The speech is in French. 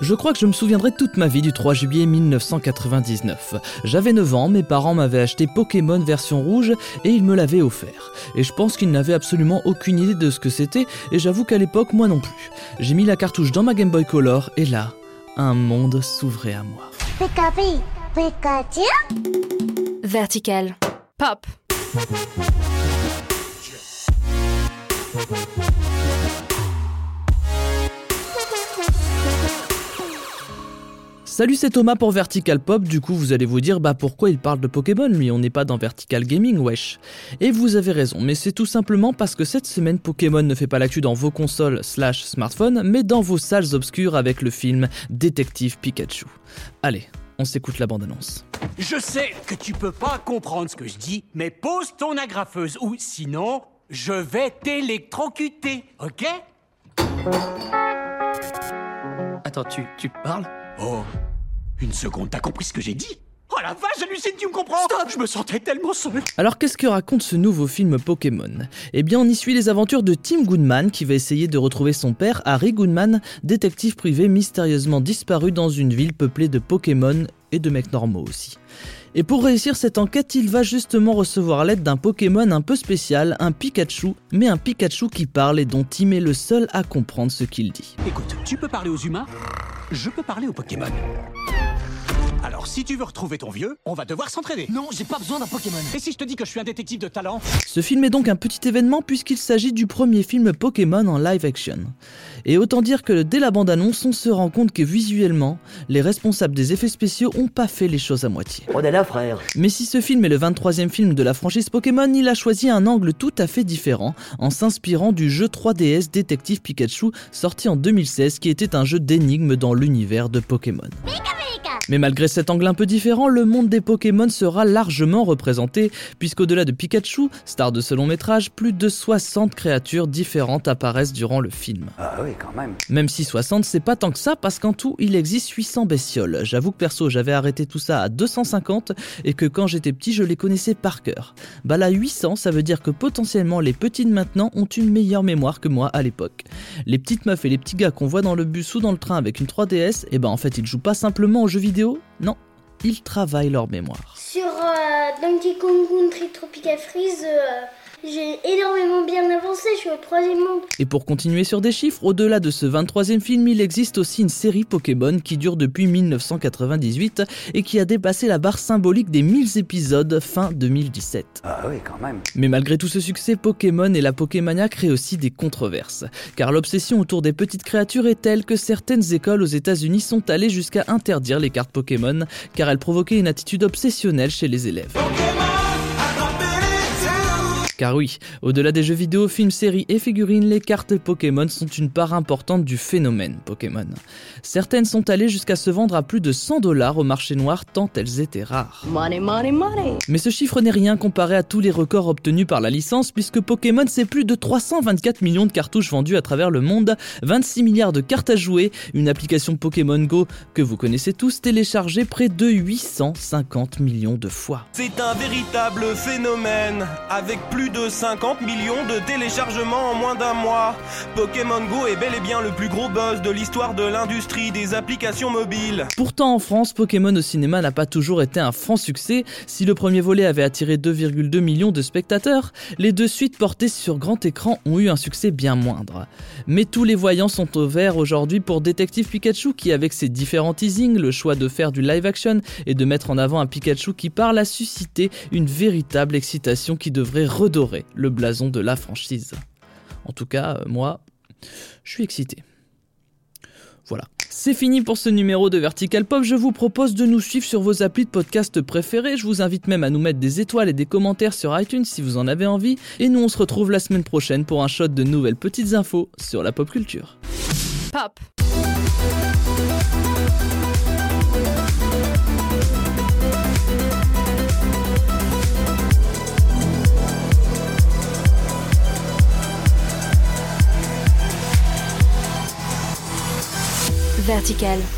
Je crois que je me souviendrai toute ma vie du 3 juillet 1999. J'avais 9 ans, mes parents m'avaient acheté Pokémon version rouge et ils me l'avaient offert. Et je pense qu'ils n'avaient absolument aucune idée de ce que c'était et j'avoue qu'à l'époque moi non plus. J'ai mis la cartouche dans ma Game Boy Color et là, un monde s'ouvrait à moi. Vertical. Pop. Salut, c'est Thomas pour Vertical Pop. Du coup, vous allez vous dire, bah pourquoi il parle de Pokémon lui? On n'est pas dans Vertical Gaming, wesh. Et vous avez raison, mais c'est tout simplement parce que cette semaine, Pokémon ne fait pas l'actu dans vos consoles slash smartphones, mais dans vos salles obscures avec le film Détective Pikachu. Allez, on s'écoute la bande-annonce. Je sais que tu peux pas comprendre ce que je dis, mais pose ton agrafeuse ou sinon, je vais t'électrocuter, ok? Attends, tu, tu parles? Oh, une seconde, t'as compris ce que j'ai dit? Oh la vache, j'hallucine, tu me comprends? Stop Je me sentais tellement seul Alors qu'est-ce que raconte ce nouveau film Pokémon? Eh bien on y suit les aventures de Tim Goodman qui va essayer de retrouver son père Harry Goodman, détective privé mystérieusement disparu dans une ville peuplée de Pokémon et de mecs normaux aussi. Et pour réussir cette enquête, il va justement recevoir l'aide d'un Pokémon un peu spécial, un Pikachu, mais un Pikachu qui parle et dont Tim est le seul à comprendre ce qu'il dit. Écoute, tu peux parler aux humains? Je peux parler aux Pokémon. Alors, si tu veux retrouver ton vieux, on va devoir s'entraîner. Non, j'ai pas besoin d'un Pokémon. Et si je te dis que je suis un détective de talent? Ce film est donc un petit événement puisqu'il s'agit du premier film Pokémon en live action. Et autant dire que dès la bande-annonce, on se rend compte que visuellement, les responsables des effets spéciaux ont pas fait les choses à moitié. On est là, frère. Mais si ce film est le 23e film de la franchise Pokémon, il a choisi un angle tout à fait différent en s'inspirant du jeu 3DS Détective Pikachu sorti en 2016 qui était un jeu d'énigmes dans l'univers de Pokémon. Mais malgré cet angle un peu différent, le monde des Pokémon sera largement représenté, puisqu'au-delà de Pikachu, star de ce long métrage, plus de 60 créatures différentes apparaissent durant le film. Ah oui, quand même. Même si 60, c'est pas tant que ça, parce qu'en tout, il existe 800 bestioles. J'avoue que perso, j'avais arrêté tout ça à 250, et que quand j'étais petit, je les connaissais par cœur. Bah là, 800, ça veut dire que potentiellement les petits de maintenant ont une meilleure mémoire que moi à l'époque. Les petites meufs et les petits gars qu'on voit dans le bus ou dans le train avec une 3DS, et ben en fait, ils jouent pas simplement aux jeux vidéo non, ils travaillent leur mémoire. Sur euh, Donkey Kong Country Tropical Freeze, euh, j'ai énormément bien avancé, je suis au troisième monde. Et pour continuer sur des chiffres, au-delà de ce 23e film, il existe aussi une série Pokémon qui dure depuis 1998 et qui a dépassé la barre symbolique des 1000 épisodes fin 2017. Ah oui, quand même. Mais malgré tout ce succès, Pokémon et la Pokémania créent aussi des controverses. Car l'obsession autour des petites créatures est telle que certaines écoles aux États-Unis sont allées jusqu'à interdire les cartes Pokémon car elles provoquaient une attitude obsessionnelle chez les élèves. Car oui, au-delà des jeux vidéo, films, séries et figurines, les cartes Pokémon sont une part importante du phénomène Pokémon. Certaines sont allées jusqu'à se vendre à plus de 100 dollars au marché noir tant elles étaient rares. Money, money, money. Mais ce chiffre n'est rien comparé à tous les records obtenus par la licence puisque Pokémon c'est plus de 324 millions de cartouches vendues à travers le monde, 26 milliards de cartes à jouer, une application Pokémon Go que vous connaissez tous téléchargée près de 850 millions de fois. C'est un véritable phénomène, avec plus de 50 millions de téléchargements en moins d'un mois. Pokémon Go est bel et bien le plus gros buzz de l'histoire de l'industrie des applications mobiles. Pourtant en France, Pokémon au cinéma n'a pas toujours été un franc succès. Si le premier volet avait attiré 2,2 millions de spectateurs, les deux suites portées sur grand écran ont eu un succès bien moindre. Mais tous les voyants sont au vert aujourd'hui pour Détective Pikachu qui avec ses différents teasings, le choix de faire du live action et de mettre en avant un Pikachu qui parle a suscité une véritable excitation qui devrait le blason de la franchise. En tout cas, euh, moi, je suis excité. Voilà. C'est fini pour ce numéro de Vertical Pop. Je vous propose de nous suivre sur vos applis de podcast préférés. Je vous invite même à nous mettre des étoiles et des commentaires sur iTunes si vous en avez envie. Et nous, on se retrouve la semaine prochaine pour un shot de nouvelles petites infos sur la pop culture. Vertical.